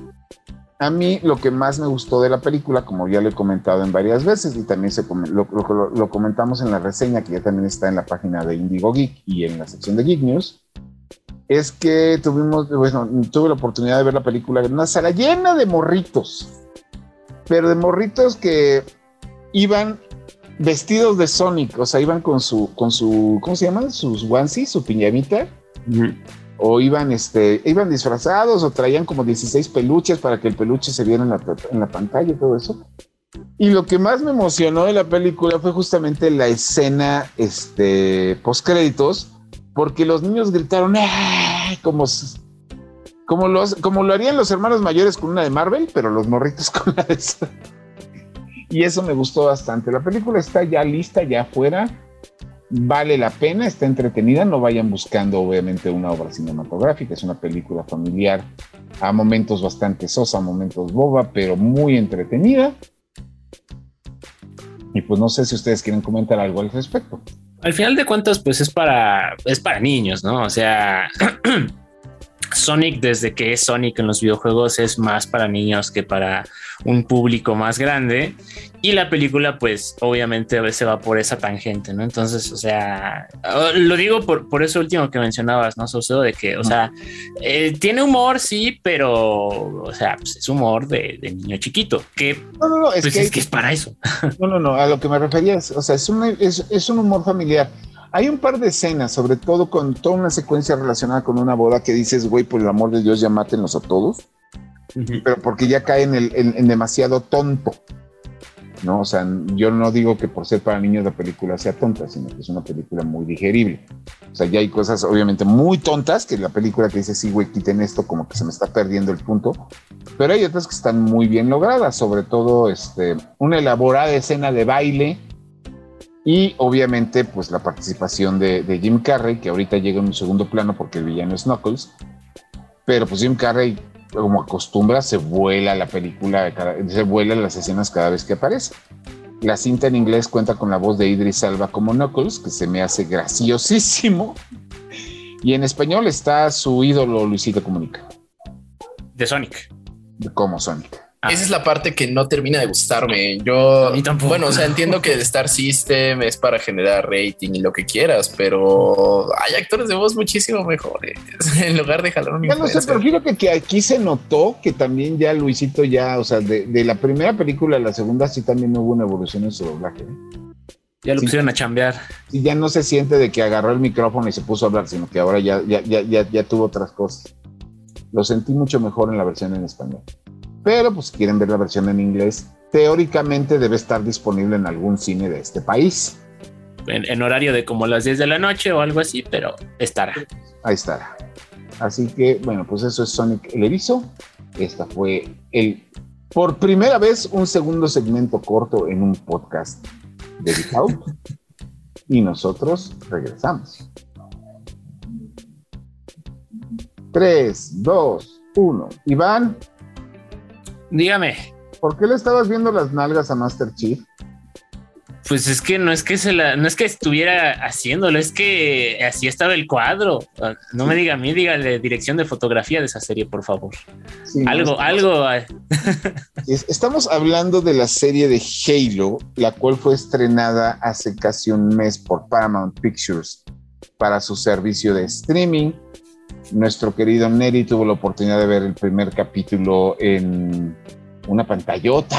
A mí lo que más me gustó de la película, como ya lo he comentado en varias veces y también se, lo, lo, comentamos en la reseña que ya también está en la página de Indigo Geek y en la sección de Geek News, es que tuvimos, bueno, tuve la oportunidad de ver la película en una sala llena de morritos, pero de morritos que iban vestidos de Sonic, o sea, iban con su, con su, ¿cómo se llaman? Sus onesies, su piñamita. O iban, este, iban disfrazados o traían como 16 peluches para que el peluche se viera en la, en la pantalla y todo eso. Y lo que más me emocionó de la película fue justamente la escena, este, post créditos, porque los niños gritaron, como, como, los, como lo harían los hermanos mayores con una de Marvel, pero los morritos con la de y eso me gustó bastante. La película está ya lista, ya afuera. Vale la pena, está entretenida. No vayan buscando, obviamente, una obra cinematográfica. Es una película familiar a momentos bastante sosa, a momentos boba, pero muy entretenida. Y pues no sé si ustedes quieren comentar algo al respecto. Al final de cuentas, pues es para, es para niños, ¿no? O sea, Sonic, desde que es Sonic en los videojuegos, es más para niños que para un público más grande. Y la película, pues, obviamente a veces va por esa tangente, ¿no? Entonces, o sea, lo digo por, por eso último que mencionabas, ¿no? Socio, de que, o sea, eh, tiene humor, sí, pero, o sea, pues, es humor de, niño chiquito, que, no, no, no, es, pues, que, es que es para eso. No, no, no, a lo que me refería es, o sea, es un, es, es un humor familiar hay un par de escenas, sobre todo con toda una secuencia relacionada con una boda que dices, güey, por el amor de Dios, ya mátenlos a todos. Pero porque ya caen en, demasiado tonto. ¿no? O sea, yo no digo que por ser para niños la película sea tonta, sino que es una película muy digerible. O sea, ya hay cosas obviamente muy tontas que la película que dice, sí, güey, quiten esto, como que se me está perdiendo el punto. Pero hay otras que están muy bien logradas, sobre todo este, una elaborada escena de baile y obviamente, pues la participación de, Jim Carrey, que ahorita llega en un segundo plano porque el villano es Knuckles. Pero pues Jim Carrey, como acostumbra, se vuela la película, se vuela las escenas cada vez que aparece. La cinta en inglés cuenta con la voz de Idris Elba como Knuckles, que se me hace graciosísimo. Y en español está su ídolo Luisito Comunica. De Sonic. Como Sonic. Ah. Esa es la parte que no termina de gustarme. Yo, tampoco. bueno, o sea, entiendo que el Star System es para generar rating y lo que quieras, pero hay actores de voz muchísimo mejores en lugar de jalar un Ya no sé, pero fíjate que aquí se notó que también ya Luisito ya, o sea, de, la primera película a la segunda sí también hubo una evolución en su doblaje. ¿eh? Ya lo pusieron a chambear. Y ya no se siente de que agarró el micrófono y se puso a hablar, sino que ahora ya, ya, ya, ya, ya tuvo otras cosas. Lo sentí mucho mejor en la versión en español. Pero pues si quieren ver la versión en inglés, teóricamente debe estar disponible en algún cine de este país. En, horario de como las 10 de la noche o algo así, pero estará. Ahí estará. Así que, bueno, pues eso es Sonic el Erizo. Esta fue el, por primera vez, un segundo segmento corto en un podcast de Default. y nosotros regresamos. 3, 2, 1. Iván. Dígame. ¿Por qué le estabas viendo las nalgas a Master Chief? Pues es que no es que se la, no es que estuviera haciéndolo, es que así estaba el cuadro. Ah, no me diga a mí, dígale dirección de fotografía de esa serie, por favor. algo, algo. Estamos hablando de la serie de Halo, la cual fue estrenada hace casi un mes por Paramount Pictures para su servicio de streaming. Nuestro querido Neri tuvo la oportunidad de ver el primer capítulo en una pantallota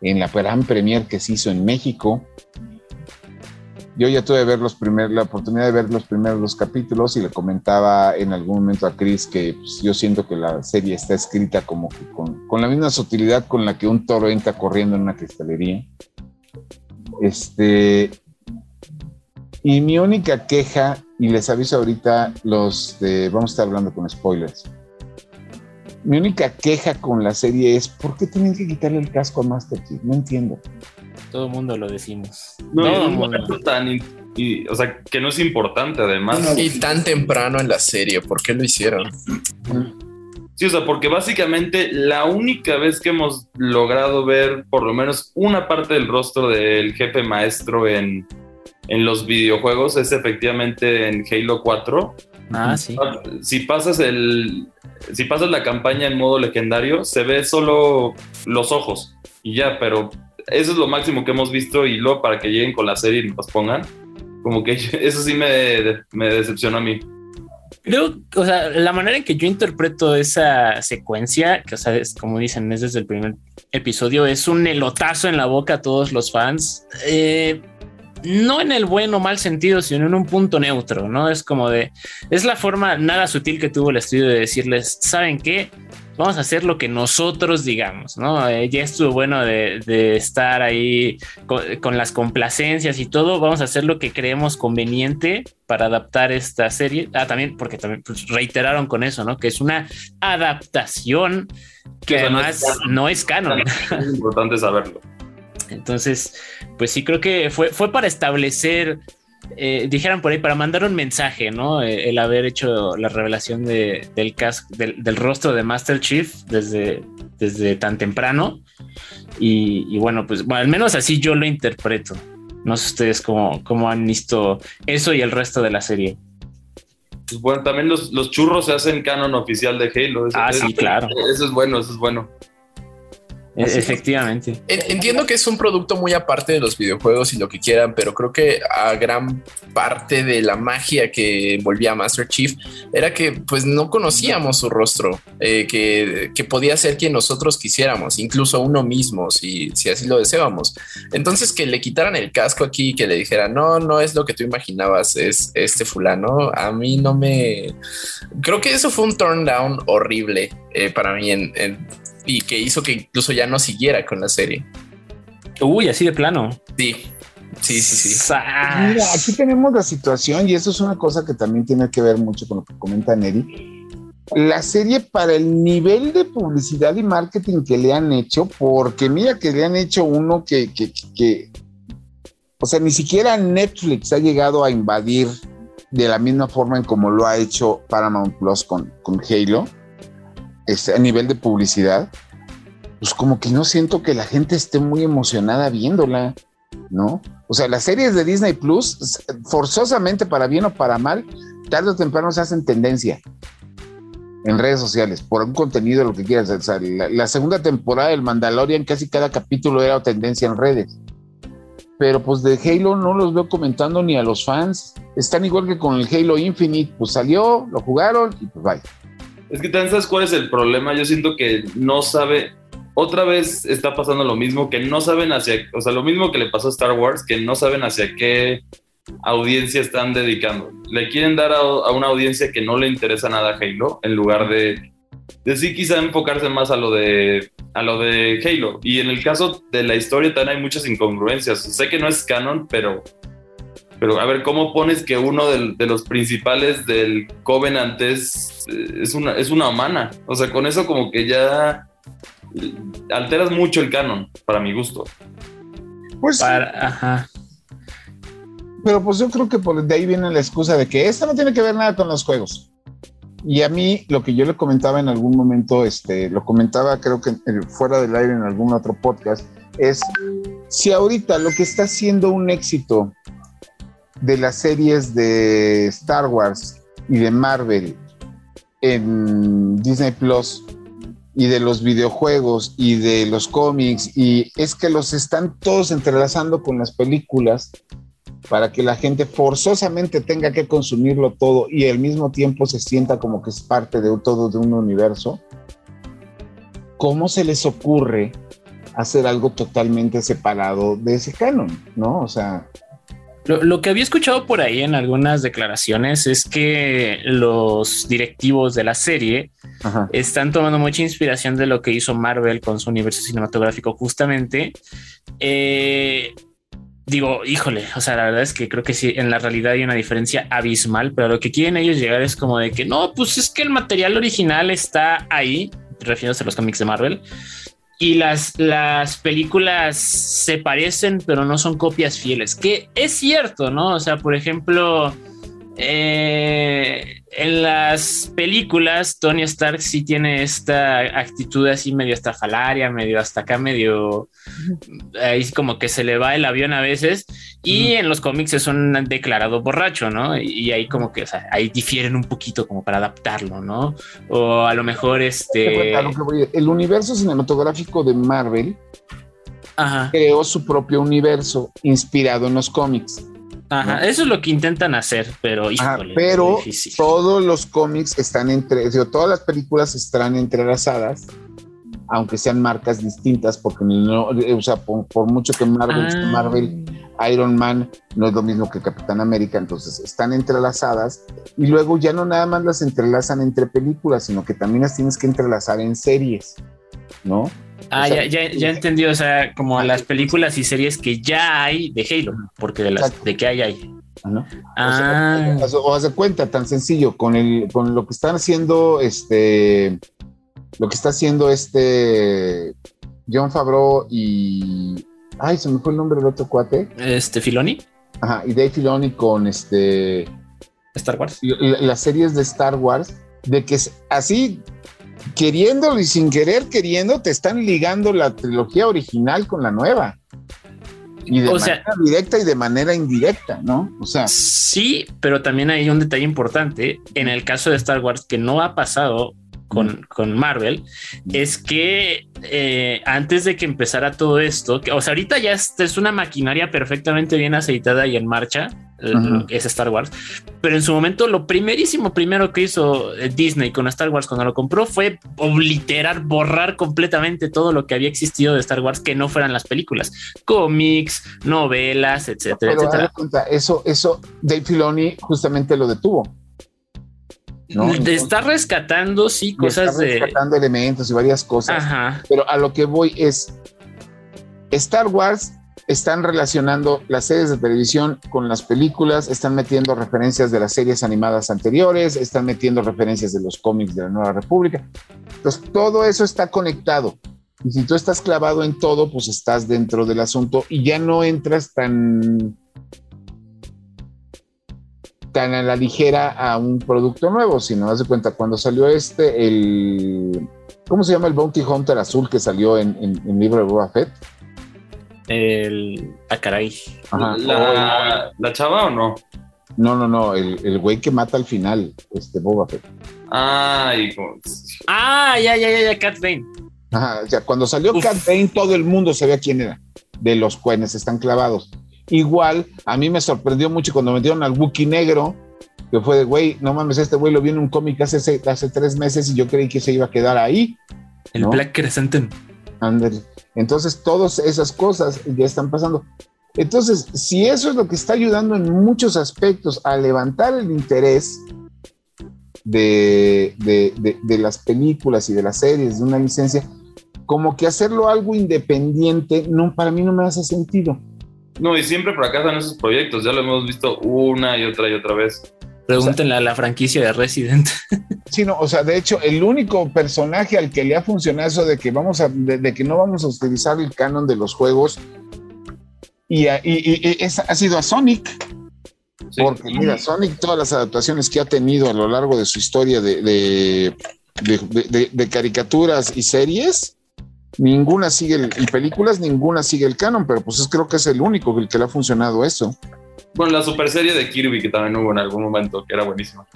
en la gran premier que se hizo en México. Yo ya tuve ver los primer, la oportunidad de ver los primeros dos capítulos y le comentaba en algún momento a Chris que pues, yo siento que la serie está escrita como con, con, la misma sutilidad con la que un toro entra corriendo en una cristalería. Este, y mi única queja, y les aviso ahorita, los de, vamos a estar hablando con spoilers mi única queja con la serie es ¿por qué tienen que quitarle el casco a Master Chief? No entiendo. Todo el mundo lo decimos. No, Todo tan y, o sea, que no es importante además. Y tan temprano en la serie, ¿por qué lo hicieron? Sí, o sea, porque básicamente la única vez que hemos logrado ver por lo menos una parte del rostro del jefe maestro en, en los videojuegos es efectivamente en Halo 4. Ah, sí. Si pasas el, si pasas la campaña en modo legendario, se ve solo los ojos y ya, pero eso es lo máximo que hemos visto y luego para que lleguen con la serie y nos pongan, como que eso sí me, me decepciona a mí. Creo, o sea, la manera en que yo interpreto esa secuencia, que, o sea, es como dicen, es desde el primer episodio, es un elotazo en la boca a todos los fans. Eh, no en el bueno o mal sentido, sino en un punto neutro, ¿no? Es como de, es la forma nada sutil que tuvo el estudio de decirles, ¿saben qué? Vamos a hacer lo que nosotros digamos, ¿no? Eh, ya estuvo bueno de, estar ahí con, las complacencias y todo, vamos a hacer lo que creemos conveniente para adaptar esta serie. Ah, también, porque también pues, reiteraron con eso, ¿no? Que es una adaptación que además no es canon. Es importante saberlo. Entonces, pues sí creo que fue, fue para establecer, eh, dijeran por ahí, para mandar un mensaje, ¿no? Eh, el haber hecho la revelación del, del, rostro de Master Chief desde, desde tan temprano. Y, bueno, pues al menos así yo lo interpreto. No sé ustedes cómo, cómo han visto eso y el resto de la serie. Pues bueno, también los, churros se hacen canon oficial de Halo. ah, sí, claro. Eso es bueno, eso es bueno. E-, efectivamente. Entiendo que es un producto muy aparte de los videojuegos y lo que quieran, pero creo que a gran parte de la magia que envolvía a Master Chief era que pues no conocíamos su rostro, eh, que, podía ser quien nosotros quisiéramos, incluso uno mismo, si, si así lo deseábamos. Entonces que le quitaran el casco aquí, que le dijeran, no, no es lo que tú imaginabas, es este fulano, a mí no me... Creo que eso fue un turn down horrible eh, para mí en y que hizo que incluso ya no siguiera con la serie. Uy, así de plano. Sí, sí, sí, sí. Mira, aquí tenemos la situación y eso es una cosa que también tiene que ver mucho con lo que comenta Neri. La serie para el nivel de publicidad y marketing que le han hecho, porque mira que le han hecho uno que, que, que o sea, ni siquiera Netflix ha llegado a invadir de la misma forma en como lo ha hecho Paramount Plus con, con Halo este, a nivel de publicidad, pues como que no siento que la gente esté muy emocionada viéndola, ¿no? O sea, las series de Disney Plus, forzosamente para bien o para mal, tarde o temprano se hacen tendencia en redes sociales por un contenido, lo que quieras. O la, segunda temporada del Mandalorian, casi cada capítulo era tendencia en redes. Pero pues de Halo no los veo comentando ni a los fans. Están igual que con el Halo Infinite, pues salió, lo jugaron y pues vaya. Es que también sabes cuál es el problema. Yo siento que no sabe. Otra vez está pasando lo mismo, que no saben hacia. O sea, lo mismo que le pasó a Star Wars, que no saben hacia qué audiencia están dedicando. Le quieren dar a, una audiencia que no le interesa nada a Halo, en lugar de, de sí quizá enfocarse más a lo de a lo de Halo. Y en el caso de la historia también hay muchas incongruencias. Sé que no es canon, pero Pero a ver, ¿cómo pones que uno de, los principales del Covenant es, es, una, es una humana? O sea, con eso como que ya alteras mucho el canon, para mi gusto. Pues, ajá. Pero pues yo creo que por de ahí viene la excusa de que esto no tiene que ver nada con los juegos. Y a mí lo que yo le comentaba en algún momento, este, lo comentaba creo que fuera del aire en algún otro podcast, es si ahorita lo que está siendo un éxito de las series de Star Wars y de Marvel en Disney Plus y de los videojuegos y de los cómics y es que los están todos entrelazando con las películas para que la gente forzosamente tenga que consumirlo todo y al mismo tiempo se sienta como que es parte de todo de un universo. ¿Cómo se les ocurre hacer algo totalmente separado de ese canon? ¿No? O sea, lo, que había escuchado por ahí en algunas declaraciones es que los directivos de la serie están tomando mucha inspiración de lo que hizo Marvel con su universo cinematográfico justamente. Eh, digo, híjole, o sea, la verdad es que creo que sí, en la realidad hay una diferencia abismal, pero lo que quieren ellos llegar es como de que no, pues es que el material original está ahí, refiriéndose a los cómics de Marvel, y las, las películas se parecen, pero no son copias fieles, que es cierto, ¿no? O sea, por ejemplo, eh, en las películas, Tony Stark sí tiene esta actitud así medio estafalaria, medio hasta acá, medio ahí como que se le va el avión a veces. Y en los cómics es un declarado borracho, ¿no? Y ahí como que, o sea, ahí difieren un poquito como para adaptarlo, ¿no? O a lo mejor este. El universo cinematográfico de Marvel creó su propio universo inspirado en los cómics. Ajá, eso es lo que intentan hacer, pero pero todos los cómics están entre, todas las películas están entrelazadas, aunque sean marcas distintas, porque no, o sea, por, mucho que Marvel, ah. Marvel, Iron Man no es lo mismo que Capitán América, entonces están entrelazadas y luego ya no nada más las entrelazan entre películas, sino que también las tienes que entrelazar en series, ¿no? Ah, ya, ya, ya entendí, o sea, como las películas y series que ya hay de Halo, porque de las de que hay hay. ¿no? Ah. O, haz de cuenta, tan sencillo, con el, con lo que están haciendo, este, lo que está haciendo este John Favreau y, ay, se me fue el nombre del otro cuate. Este, Filoni. Ajá, y Dave Filoni con este Star Wars. las series de Star Wars, de que así queriendo y sin querer queriendo, te están ligando la trilogía original con la nueva. Y de manera directa y de manera indirecta, ¿no? O sea. Sí, pero también hay un detalle importante. En el caso de Star Wars, que no ha pasado con, con Marvel, es que eh, antes de que empezara todo esto, que, o sea, ahorita ya es, es una maquinaria perfectamente bien aceitada y en marcha es Star Wars. Pero en su momento, lo primerísimo, primero que hizo eh, Disney con Star Wars cuando lo compró fue obliterar, borrar completamente todo lo que había existido de Star Wars que no fueran las películas, cómics, novelas, etcétera, etcétera. eso, eso, Dave Filoni justamente lo detuvo. ¿no? está rescatando, sí, cosas está rescatando elementos y varias cosas. Pero a lo que voy es Star Wars están relacionando las series de televisión con las películas, están metiendo referencias de las series animadas anteriores, están metiendo referencias de los cómics de la Nueva República. Entonces, todo eso está conectado. Y si tú estás clavado en todo, pues estás dentro del asunto y ya no entras tan tan a la ligera a un producto nuevo, sino haz de cuenta, cuando salió este, el, ¿cómo se llama el Bounty Hunter azul que salió en, en, en libro de Boba Fett? El. Ah, caray. La, chava o no? No, no, no. El, güey que mata al final, este Boba Fett. Ah, ah, ya, ya, ya, ya, Cat Bane. Ajá, o sea, cuando salió Cat Bane, todo el mundo sabía quién era. De los cuenes están clavados. Igual, a mí me sorprendió mucho cuando metieron al Wookiee negro, que fue de, güey, no mames, este güey lo vi en un cómic hace, hace tres meses y yo creí que se iba a quedar ahí. El Black Crescent. Ándale. Entonces, todas esas cosas ya están pasando. Entonces, si eso es lo que está ayudando en muchos aspectos a levantar el interés de, las películas y de las series de una licencia, como que hacerlo algo independiente, no, para mí no me hace sentido. No, y siempre fracasan esos proyectos, ya lo hemos visto una y otra y otra vez. Pregúntenle a la franquicia de Resident. Sí, no, o sea, de hecho, el único personaje al que le ha funcionado eso de que vamos a, de, que no vamos a utilizar el canon de los juegos y, ha sido a Sonic. Porque mira, Sonic, todas las adaptaciones que ha tenido a lo largo de su historia de, de caricaturas y series, ninguna sigue el, y películas, ninguna sigue el canon, pero pues es, creo que es el único el que le ha funcionado eso. Bueno, la super serie de Kirby que también hubo en algún momento, que era buenísima.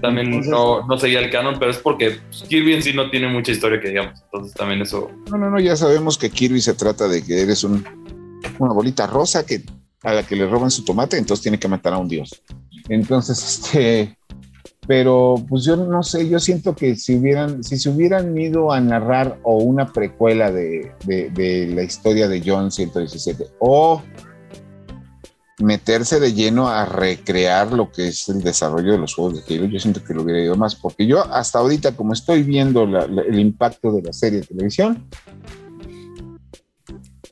También no, no, seguía el canon, pero es porque Kirby en sí no tiene mucha historia que digamos. Entonces también eso. No, no, no, ya sabemos que Kirby se trata de que eres un, una bolita rosa que a la que le roban su tomate, entonces tiene que matar a un dios. Entonces, este, pero pues yo no sé, yo siento que si hubieran, si se hubieran ido a narrar o una precuela de, de la historia de John 117 o meterse de lleno a recrear lo que es el desarrollo de los juegos de Halo, yo siento que lo hubiera ido más, porque yo hasta ahorita, como estoy viendo el impacto de la serie de televisión,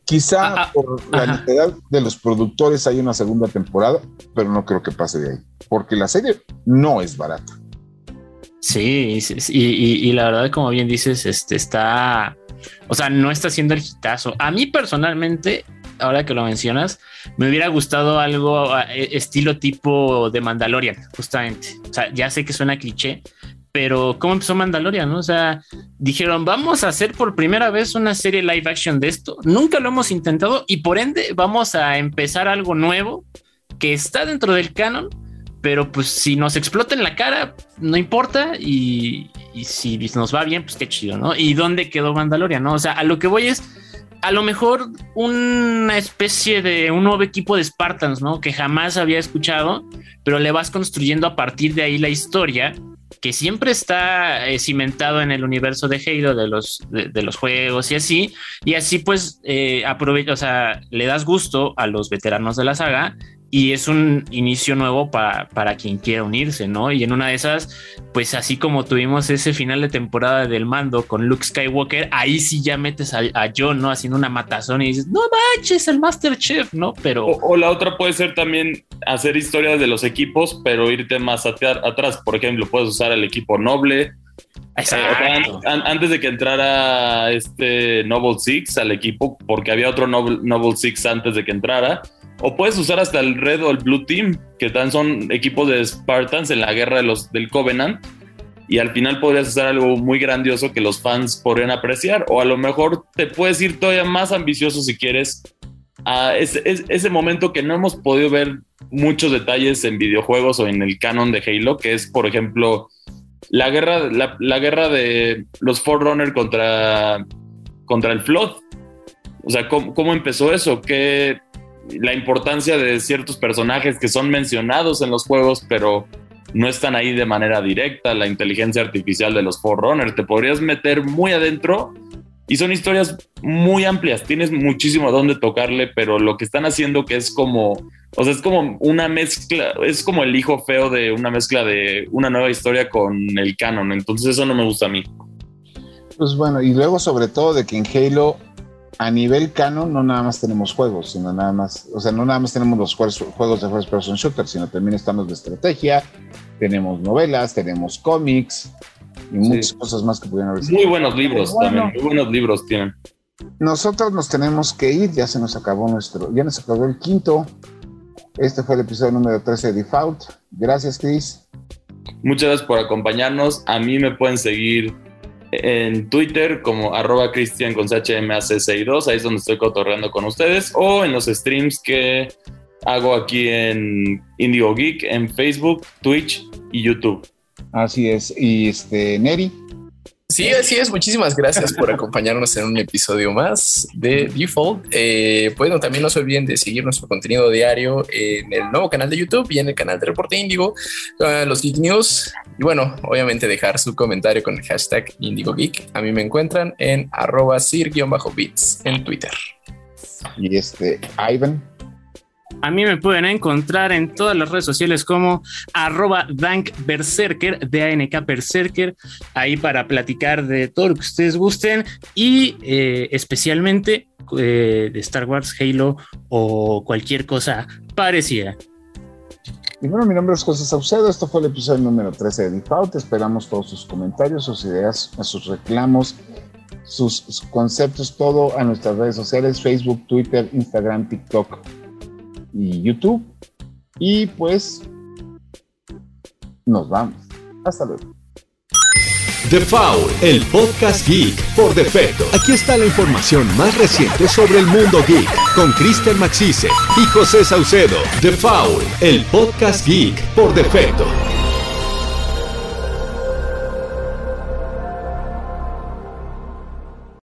quizá ah, ah, por la necesidad de los productores hay una segunda temporada, pero no creo que pase de ahí, porque la serie no es barata. Sí, y, la verdad, como bien dices, este está, o sea, no está haciendo el hitazo. A mí personalmente, ahora que lo mencionas, me hubiera gustado algo e, estilo tipo de Mandalorian, justamente. O sea, ya sé que suena cliché, pero ¿cómo empezó Mandalorian? O sea, dijeron, vamos a hacer por primera vez una serie live action de esto. Nunca lo hemos intentado y por ende vamos a empezar algo nuevo que está dentro del canon, pero pues si nos explota en la cara, no importa y, y si nos va bien, pues qué chido, ¿no? ¿Y dónde quedó Mandalorian? ¿no? O sea, a lo que voy es a lo mejor una especie de un nuevo equipo de Spartans, ¿no? Que jamás había escuchado, pero le vas construyendo a partir de ahí la historia que siempre está eh, cimentado en el universo de Halo, de los, de, los juegos y así, y así pues eh, aprovecha, o sea, le das gusto a los veteranos de la saga y es un inicio nuevo para, para quien quiera unirse, ¿no? Y en una de esas, pues así como tuvimos ese final de temporada del mando con Luke Skywalker, ahí sí ya metes a, John, ¿no? Haciendo una matazón y dices, no manches, el Master Chef, ¿no? Pero... O, la otra puede ser también hacer historias de los equipos, pero irte más atrás. Por ejemplo, puedes usar el equipo noble, Exacto. antes de que entrara este Noble Six al equipo, porque había otro Noble, Noble Six antes de que entrara, o puedes usar hasta el Red o el Blue Team, que tan son equipos de Spartans en la guerra de los, del Covenant. Y al final podrías hacer algo muy grandioso que los fans podrían apreciar. O a lo mejor te puedes ir todavía más ambicioso si quieres a ese, ese momento que no hemos podido ver muchos detalles en videojuegos o en el canon de Halo, que es, por ejemplo, la guerra, la, guerra de los Forerunner contra, contra el Flood. O sea, ¿cómo, ¿cómo, empezó eso? ¿Qué, la importancia de ciertos personajes que son mencionados en los juegos, pero no están ahí de manera directa, la inteligencia artificial de los Forerunner, te podrías meter muy adentro y son historias muy amplias, tienes muchísimo a dónde tocarle, pero lo que están haciendo que es como, o sea, es como una mezcla, es como el hijo feo de una mezcla de una nueva historia con el canon, entonces eso no me gusta a mí. Pues bueno, y luego sobre todo de que en Halo a nivel canon no nada más tenemos juegos, sino nada más, o sea, no nada más tenemos los juegos de first person shooter, sino también estamos de estrategia, tenemos novelas, tenemos cómics y muchas cosas más que pudieran haber. Muy buenos libros también, muy buenos libros tienen. Nosotros nos tenemos que ir, ya se nos acabó nuestro, ya nos acabó el quinto. Este fue el episodio número 13 de Default. Gracias, Chris. Muchas gracias por acompañarnos. A mí me pueden seguir en Twitter como arroba cristian con CHMAC62, ahí es donde estoy cotorreando con ustedes, o en los streams que hago aquí en Indigo Geek, en Facebook, Twitch y YouTube. Así es, y este, Neri. Sí, así es. Muchísimas gracias por acompañarnos en un episodio más de Default. Eh, bueno, también no se olviden de seguir nuestro contenido diario en el nuevo canal de YouTube y en el canal de Reporte Índigo, uh, los Geek News. Y bueno, obviamente dejar su comentario con el hashtag Indigo Geek. A mí me encuentran en arroba sir-bits en Twitter. Y este, Ivan. A mí me pueden encontrar en todas las redes sociales como arroba dankberserker, D-A-N-K Berserker, ahí para platicar de todo lo que ustedes gusten y eh, especialmente eh, de Star Wars, Halo o cualquier cosa parecida. Y bueno, mi nombre es José Saucedo. Esto fue el episodio número 13 de Default. Esperamos todos sus comentarios, sus ideas, sus reclamos, sus, conceptos, todo a nuestras redes sociales: Facebook, Twitter, Instagram, TikTok y YouTube. Y pues nos vamos. Hasta luego. The Foul, el podcast geek por defecto. Aquí está la información más reciente sobre el mundo geek con Kristen Maxise y José Saucedo. The Foul, el podcast geek por defecto.